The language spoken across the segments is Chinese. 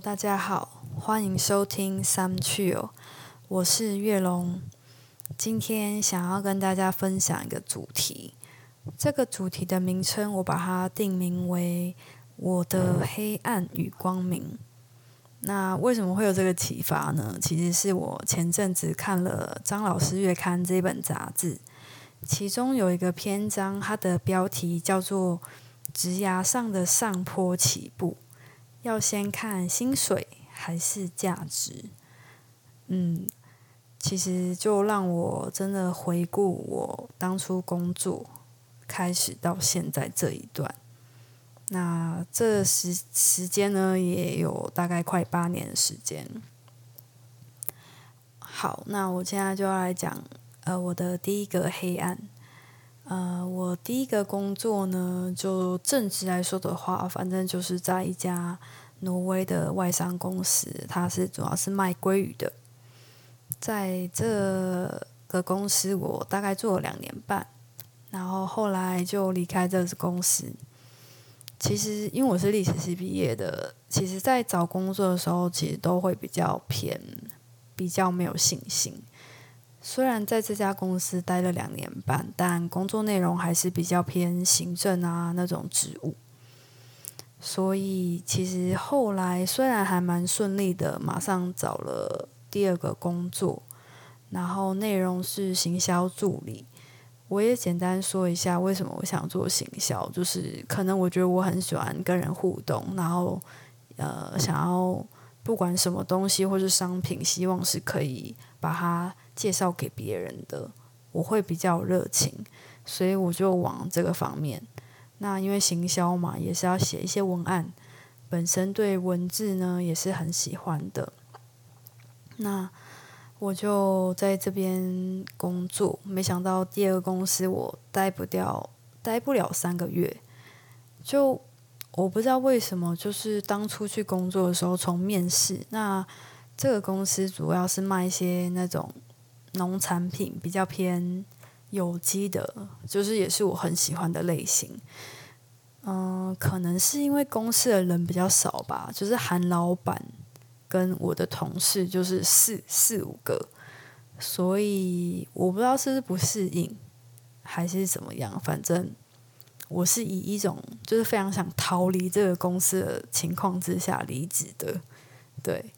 大家好，欢迎收听三趣哦，我是月龙。今天想要跟大家分享一个主题，这个主题的名称我把它定名为“我的黑暗与光明”。那为什么会有这个启发呢？其实是我前阵子看了《张老师月刊》这本杂志，其中有一个篇章，它的标题叫做“职涯上的上坡起步”。要先看薪水还是价值？嗯，其实就让我真的回顾我当初工作开始到现在这一段，那这时时间呢也有大概快八年的时间。好，那我现在就要来讲呃我的第一个黑暗。呃，我第一个工作呢，就正职来说的话，反正就是在一家挪威的外商公司，它是主要是卖鲑鱼的。在这个公司，我大概做了两年半，然后后来就离开这个公司。其实因为我是历史系毕业的，其实在找工作的时候，其实都会比较偏，比较没有信心。虽然在这家公司待了两年半，但工作内容还是比较偏行政啊那种职务。所以其实后来虽然还蛮顺利的，马上找了第二个工作，然后内容是行销助理。我也简单说一下为什么我想做行销，就是可能我觉得我很喜欢跟人互动，然后呃想要不管什么东西或是商品，希望是可以把它。介绍给别人的，我会比较热情，所以我就往这个方面。那因为行销嘛，也是要写一些文案，本身对文字呢也是很喜欢的。那我就在这边工作，没想到第二个公司我待不掉，待不了三个月，就我不知道为什么，就是当初去工作的时候，从面试，那这个公司主要是卖一些那种。农产品比较偏有机的，就是也是我很喜欢的类型。嗯，可能是因为公司的人比较少吧，就是韩老板跟我的同事就是四四五个，所以我不知道是不是不适应还是怎么样。反正我是以一种就是非常想逃离这个公司的情况之下离职的，对。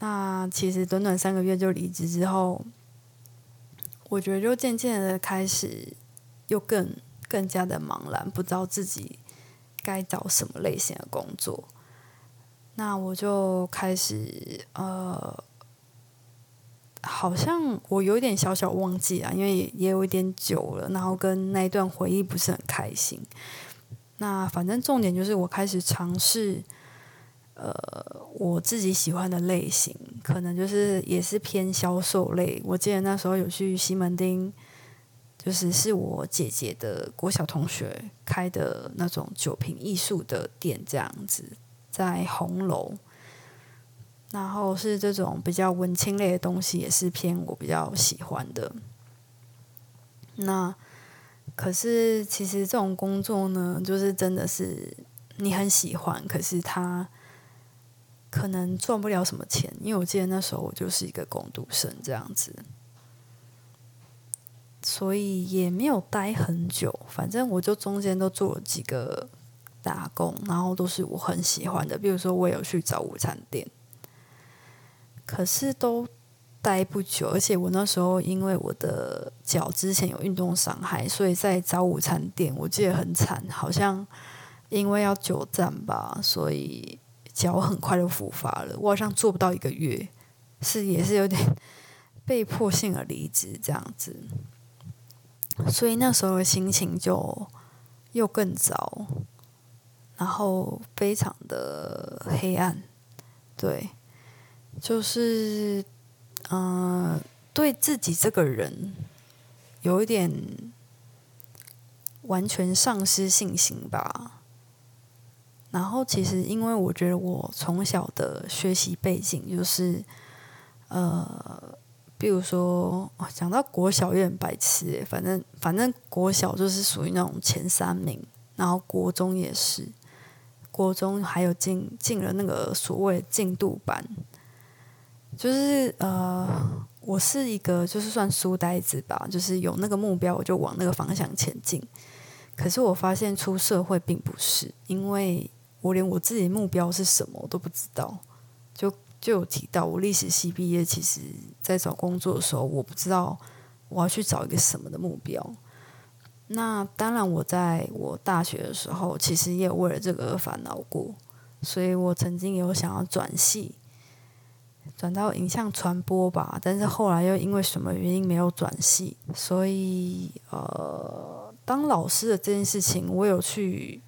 那其实短短三个月就离职之后，我觉得就渐渐的开始又更更加的茫然，不知道自己该找什么类型的工作。那我就开始呃，好像我有点小小忘记啊，因为也有一点久了，然后跟那一段回忆不是很开心。那反正重点就是我开始尝试。呃，我自己喜欢的类型，可能就是也是偏销售类。我记得那时候有去西门町，就是是我姐姐的国小同学开的那种酒瓶艺术的店，这样子在红楼。然后是这种比较文青类的东西，也是偏我比较喜欢的。那可是其实这种工作呢，就是真的是你很喜欢，可是他。可能赚不了什么钱，因为我记得那时候我就是一个工读生这样子，所以也没有待很久。反正我就中间都做了几个打工，然后都是我很喜欢的。比如说，我有去找午餐店，可是都待不久。而且我那时候因为我的脚之前有运动伤害，所以在找午餐店，我记得很惨，好像因为要久站吧，所以。脚很快就复发了，我好像做不到一个月，是也是有点 被迫性的离职这样子，所以那时候的心情就又更糟，然后非常的黑暗，对，就是嗯，对自己这个人有一点完全丧失信心吧。然后，其实因为我觉得我从小的学习背景就是，呃，比如说讲到国小有点白痴，反正反正国小就是属于那种前三名，然后国中也是，国中还有进进了那个所谓进度班，就是呃，我是一个就是算书呆子吧，就是有那个目标我就往那个方向前进。可是我发现出社会并不是，因为我连我自己目标是什么我都不知道。就就有提到我历史系毕业，其实在找工作的时候，我不知道我要去找一个什么的目标。那当然，我在我大学的时候，其实也有为了这个而烦恼过，所以我曾经有想要转系，转到影像传播吧，但是后来又因为什么原因没有转系，所以呃，当老师的这件事情，我有去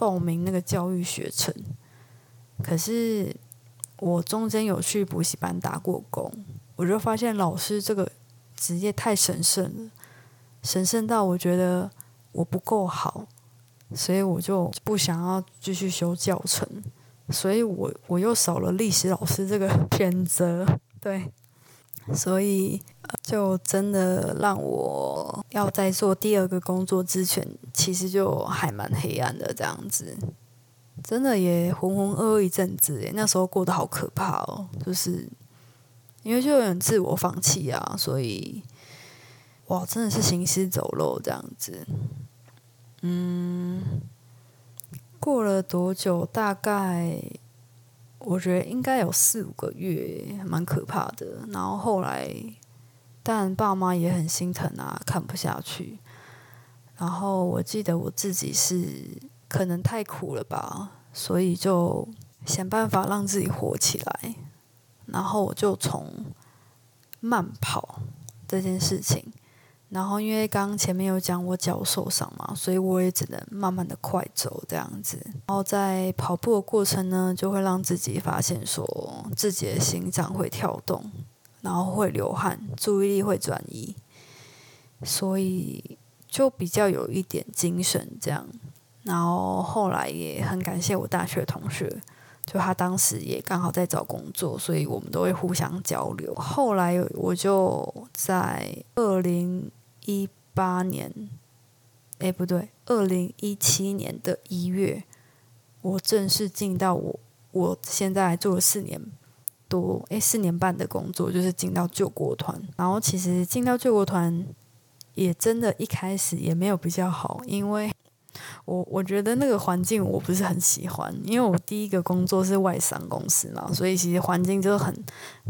报名那个教育学程，可是我中间有去补习班打过工，我就发现老师这个职业太神圣了。神圣到我觉得我不够好，所以我就不想要继续修教程，所以我我又少了历史老师这个 选择，对，所以就真的让我要在做第二个工作之前，其实就还蛮黑暗的这样子，真的也浑浑噩噩一阵子，那时候过得好可怕哦，就是因为就有点自我放弃啊，所以。哇，真的是行尸走肉这样子。嗯，过了多久？大概我觉得应该有四五个月，蛮可怕的。然后后来，但爸妈也很心疼啊，看不下去。然后我记得我自己是可能太苦了吧，所以就想办法让自己活起来。然后我就从慢跑这件事情。然后，因为刚前面有讲我脚受伤嘛，所以我也只能慢慢的快走这样子。然后在跑步的过程呢，就会让自己发现说自己的心脏会跳动，然后会流汗，注意力会转移，所以就比较有一点精神这样。然后后来也很感谢我大学同学。就他当时也刚好在找工作，所以我们都会互相交流。后来我就在二零一八年，哎不对，二零一七年的一月，我正式进到我我现在做了四年多，哎四年半的工作，就是进到救国团。然后其实进到救国团，也真的一开始也没有比较好，因为。我我觉得那个环境我不是很喜欢，因为我第一个工作是外商公司嘛，所以其实环境就是很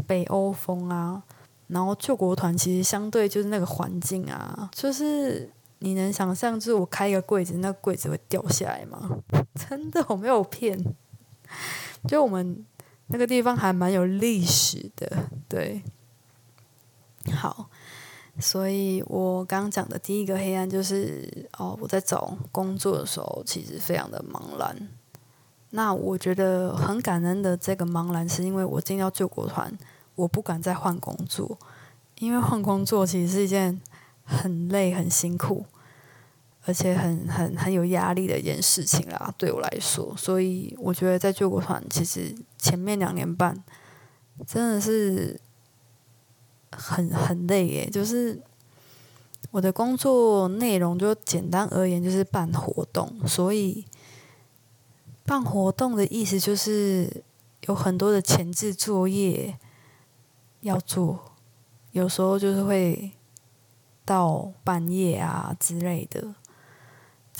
北欧风啊。然后救国团其实相对就是那个环境啊，就是你能想象，就是我开一个柜子，那柜子会掉下来吗？真的我没有骗。就我们那个地方还蛮有历史的，对。好。所以我刚讲的第一个黑暗就是哦，我在找工作的时候其实非常的茫然。那我觉得很感恩的这个茫然，是因为我进到救国团，我不敢再换工作，因为换工作其实是一件很累、很辛苦，而且很很很有压力的一件事情啦，对我来说。所以我觉得在救国团，其实前面两年半真的是。很很累耶，就是我的工作内容就简单而言就是办活动，所以办活动的意思就是有很多的前置作业要做，有时候就是会到半夜啊之类的，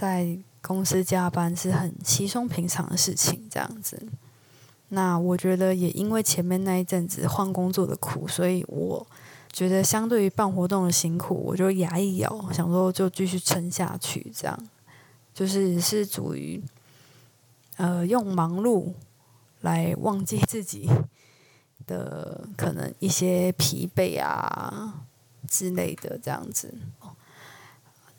在公司加班是很稀松平常的事情，这样子。那我觉得也因为前面那一阵子换工作的苦，所以我觉得相对于办活动的辛苦，我就牙一咬，想说就继续撑下去。这样就是是属于呃用忙碌来忘记自己的可能一些疲惫啊之类的这样子。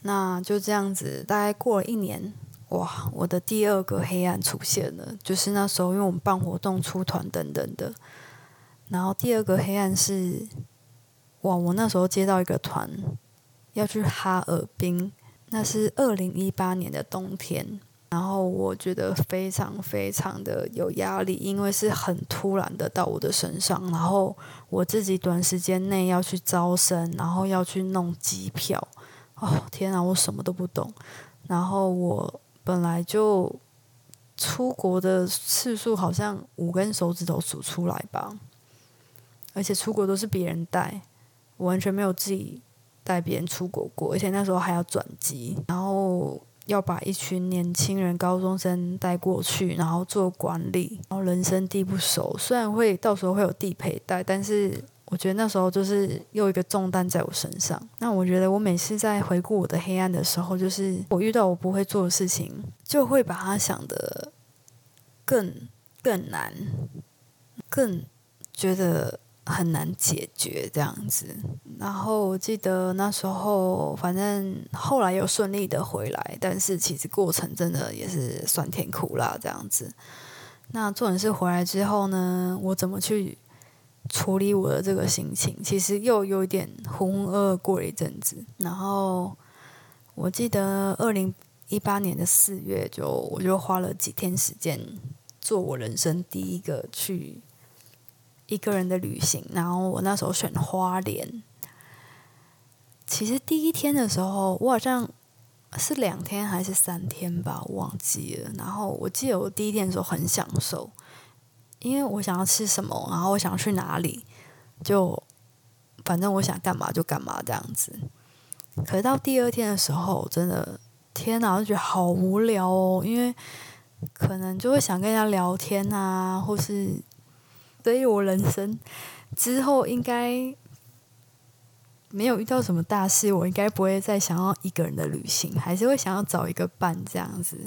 那就这样子，大概过了一年。哇！我的第二个黑暗出现了，就是那时候，因为我们办活动、出团等等的。然后第二个黑暗是，哇！我那时候接到一个团要去哈尔滨，那是二零一八年的冬天。然后我觉得非常非常的有压力，因为是很突然的到我的身上。然后我自己短时间内要去招生，然后要去弄机票。哦，天啊！我什么都不懂。然后我。本来就出国的次数好像五根手指头数出来吧，而且出国都是别人带，我完全没有自己带别人出国过，而且那时候还要转机，然后。要把一群年轻人、高中生带过去，然后做管理，然后人生地不熟，虽然会到时候会有地陪带，但是我觉得那时候就是又一个重担在我身上。那我觉得我每次在回顾我的黑暗的时候，就是我遇到我不会做的事情，就会把它想的更更难，更觉得。很难解决这样子，然后我记得那时候，反正后来又顺利的回来，但是其实过程真的也是酸甜苦辣这样子。那重点是回来之后呢，我怎么去处理我的这个心情？其实又有一点浑浑噩噩过了一阵子。然后我记得二零一八年的四月，就我就花了几天时间，做我人生第一个去。一个人的旅行，然后我那时候选花莲。其实第一天的时候，我好像是两天还是三天吧，我忘记了。然后我记得我第一天的时候很享受，因为我想要吃什么，然后我想去哪里，就反正我想干嘛就干嘛这样子。可是到第二天的时候，真的天哪，我就觉得好无聊哦，因为可能就会想跟人家聊天啊，或是。所以我人生之后应该没有遇到什么大事，我应该不会再想要一个人的旅行，还是会想要找一个伴这样子。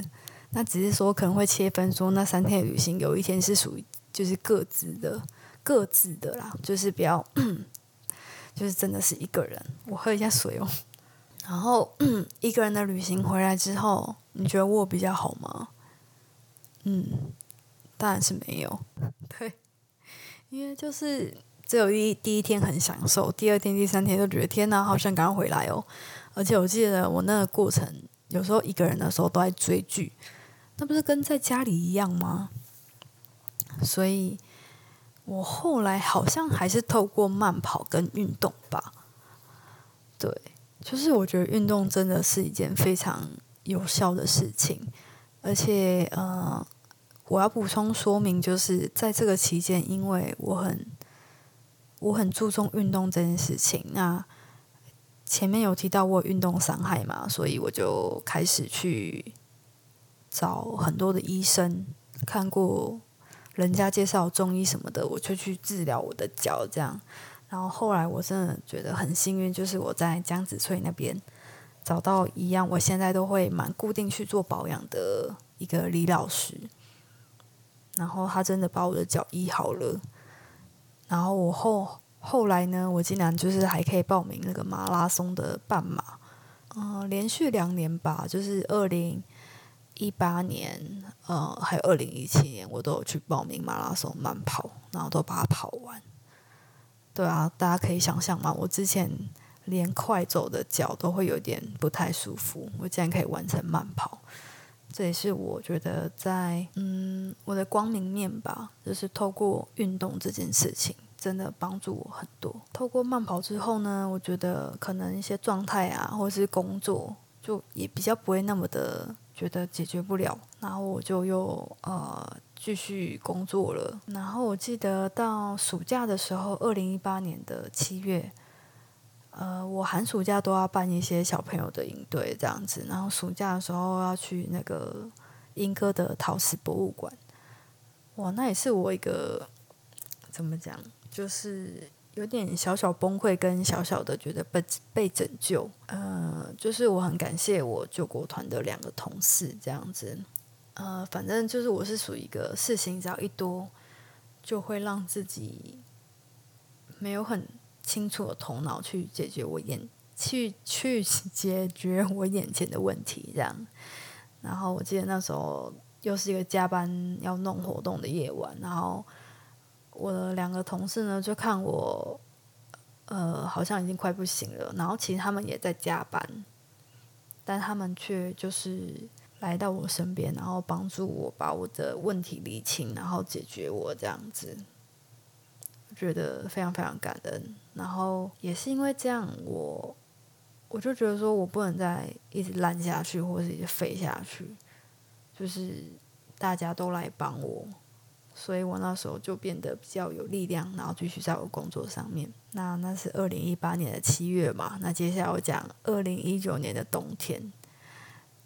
那只是说可能会切分，说那三天的旅行有一天是属于就是各自的、各自的啦，就是比较 就是真的是一个人。我喝一下水哦。然后 一个人的旅行回来之后，你觉得我比较好吗？嗯，当然是没有。对。因为就是只有一第一天很享受，第二天、第三天就觉得天哪，好想赶快回来哦！而且我记得我那个过程，有时候一个人的时候都在追剧，那不是跟在家里一样吗？所以我后来好像还是透过慢跑跟运动吧。对，就是我觉得运动真的是一件非常有效的事情，而且呃。我要补充说明，就是在这个期间，因为我很我很注重运动这件事情。那前面有提到我运动伤害嘛，所以我就开始去找很多的医生，看过人家介绍中医什么的，我就去治疗我的脚。这样，然后后来我真的觉得很幸运，就是我在江子翠那边找到一样，我现在都会蛮固定去做保养的一个李老师。然后他真的把我的脚医好了，然后我后后来呢，我竟然就是还可以报名那个马拉松的半马，嗯，连续两年吧，就是二零一八年，呃，还有二零一七年，我都有去报名马拉松慢跑，然后都把它跑完。对啊，大家可以想象吗，我之前连快走的脚都会有点不太舒服，我竟然可以完成慢跑。这也是我觉得在嗯我的光明面吧，就是透过运动这件事情，真的帮助我很多。透过慢跑之后呢，我觉得可能一些状态啊，或者是工作，就也比较不会那么的觉得解决不了。然后我就又呃继续工作了。然后我记得到暑假的时候，二零一八年的七月。呃，我寒暑假都要办一些小朋友的营队这样子，然后暑假的时候要去那个英歌的陶瓷博物馆。哇，那也是我一个怎么讲，就是有点小小崩溃，跟小小的觉得被被拯救。呃，就是我很感谢我救国团的两个同事这样子。呃，反正就是我是属于一个事情只要一多，就会让自己没有很。清楚的头脑去解决我眼去去解决我眼前的问题，这样。然后我记得那时候又是一个加班要弄活动的夜晚，然后我的两个同事呢就看我，呃，好像已经快不行了。然后其实他们也在加班，但他们却就是来到我身边，然后帮助我把我的问题理清，然后解决我这样子。觉得非常非常感恩，然后也是因为这样，我我就觉得说我不能再一直烂下去，或者一直废下去，就是大家都来帮我，所以我那时候就变得比较有力量，然后继续在我工作上面。那那是二零一八年的七月嘛，那接下来我讲二零一九年的冬天。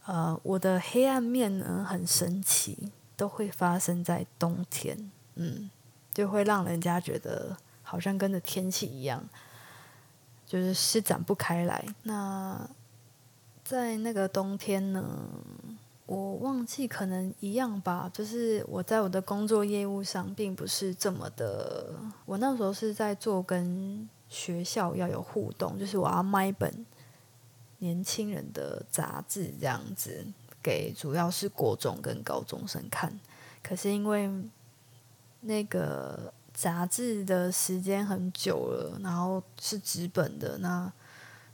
呃，我的黑暗面呢很神奇，都会发生在冬天，嗯，就会让人家觉得好像跟着天气一样，就是施展不开来。那在那个冬天呢，我忘记可能一样吧，就是我在我的工作业务上并不是这么的，我那时候是在做跟学校要有互动，就是我要卖本。年轻人的杂志这样子给主要是国中跟高中生看，可是因为那个杂志的时间很久了，然后是纸本的，那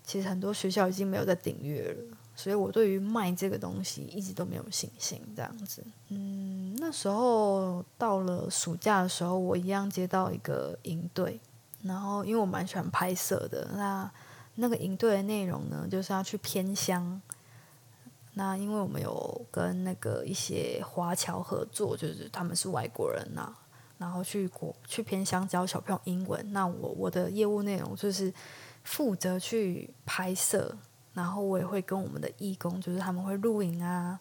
其实很多学校已经没有在订阅了，所以我对于卖这个东西一直都没有信心。这样子，嗯，那时候到了暑假的时候，我一样接到一个营队，然后因为我蛮喜欢拍摄的，那。那个营队的内容呢，就是要去偏乡。那因为我们有跟那个一些华侨合作，就是他们是外国人呐，然后去国去偏乡教小朋友英文。那我我的业务内容就是负责去拍摄，然后我也会跟我们的义工，就是他们会录影啊、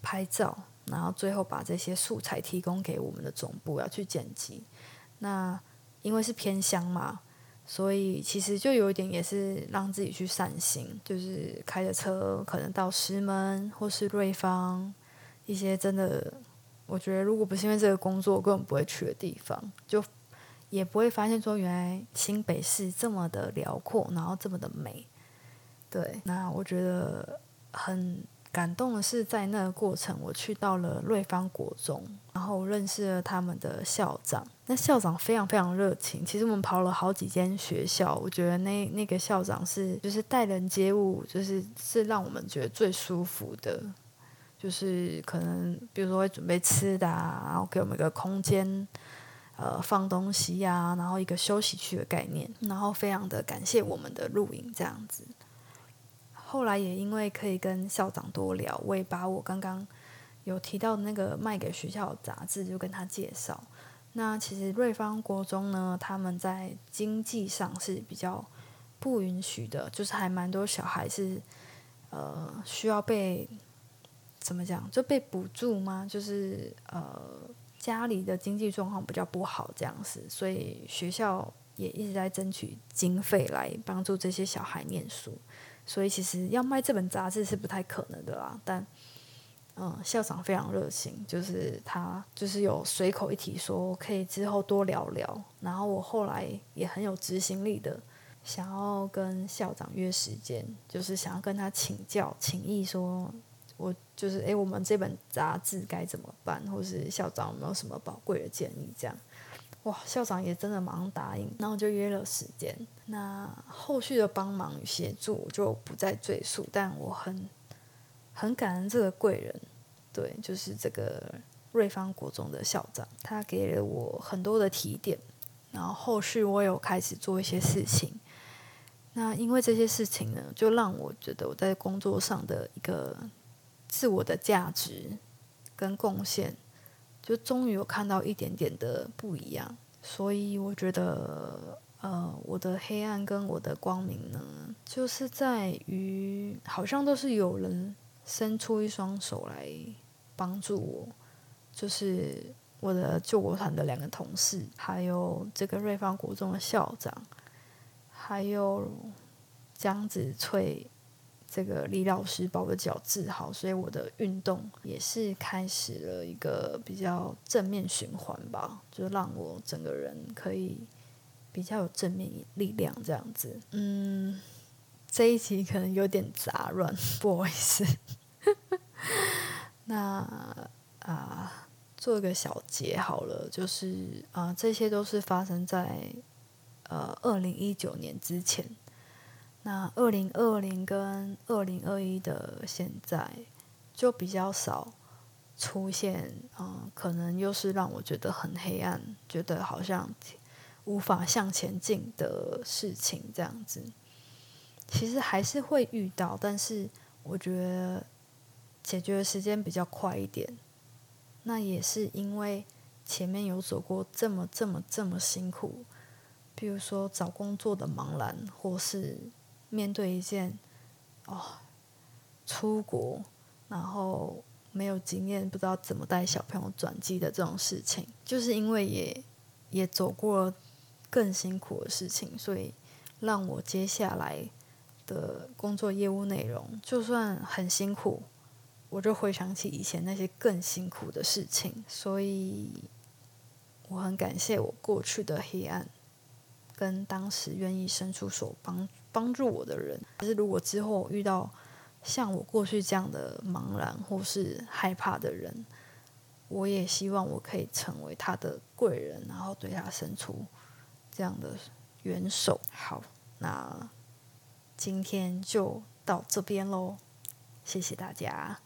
拍照，然后最后把这些素材提供给我们的总部要去剪辑。那因为是偏乡嘛。所以其实就有一点也是让自己去散心，就是开着车可能到石门或是瑞芳一些真的，我觉得如果不是因为这个工作，根本不会去的地方，就也不会发现说原来新北市这么的辽阔，然后这么的美。对，那我觉得很。感动的是，在那个过程，我去到了瑞芳国中，然后认识了他们的校长。那校长非常非常热情。其实我们跑了好几间学校，我觉得那那个校长是就是待人接物，就是是让我们觉得最舒服的。就是可能比如说会准备吃的，然后给我们一个空间，呃，放东西呀，然后一个休息区的概念，然后非常的感谢我们的录影这样子。后来也因为可以跟校长多聊，我也把我刚刚有提到的那个卖给学校的杂志就跟他介绍。那其实瑞芳国中呢，他们在经济上是比较不允许的，就是还蛮多小孩是呃需要被怎么讲就被补助吗？就是呃家里的经济状况比较不好这样子，所以学校也一直在争取经费来帮助这些小孩念书。所以其实要卖这本杂志是不太可能的啦，但嗯，校长非常热情，就是他就是有随口一提说可以之后多聊聊，然后我后来也很有执行力的，想要跟校长约时间，就是想要跟他请教请意，说我就是诶，我们这本杂志该怎么办，或是校长有没有什么宝贵的建议这样。哇，校长也真的马上答应，然后就约了时间。那后续的帮忙与协助就不再赘述，但我很很感恩这个贵人，对，就是这个瑞芳国中的校长，他给了我很多的提点，然后后续我有开始做一些事情。那因为这些事情呢，就让我觉得我在工作上的一个自我的价值跟贡献。就终于有看到一点点的不一样，所以我觉得，呃，我的黑暗跟我的光明呢，就是在于好像都是有人伸出一双手来帮助我，就是我的救国团的两个同事，还有这个瑞芳国中的校长，还有江子翠。这个李老师把我的脚治好，所以我的运动也是开始了一个比较正面循环吧，就让我整个人可以比较有正面力量这样子。嗯，这一集可能有点杂乱，不好意思。那啊，做一个小结好了，就是啊，这些都是发生在呃二零一九年之前。那二零二零跟二零二一的现在就比较少出现，嗯，可能又是让我觉得很黑暗，觉得好像无法向前进的事情这样子。其实还是会遇到，但是我觉得解决的时间比较快一点。那也是因为前面有走过这么这么这么辛苦，比如说找工作的茫然，或是面对一件哦出国，然后没有经验，不知道怎么带小朋友转机的这种事情，就是因为也也走过更辛苦的事情，所以让我接下来的工作业务内容，就算很辛苦。我就回想起以前那些更辛苦的事情，所以我很感谢我过去的黑暗，跟当时愿意伸出手帮帮助我的人。可是如果之后遇到像我过去这样的茫然或是害怕的人，我也希望我可以成为他的贵人，然后对他伸出这样的援手。好，那今天就到这边喽，谢谢大家。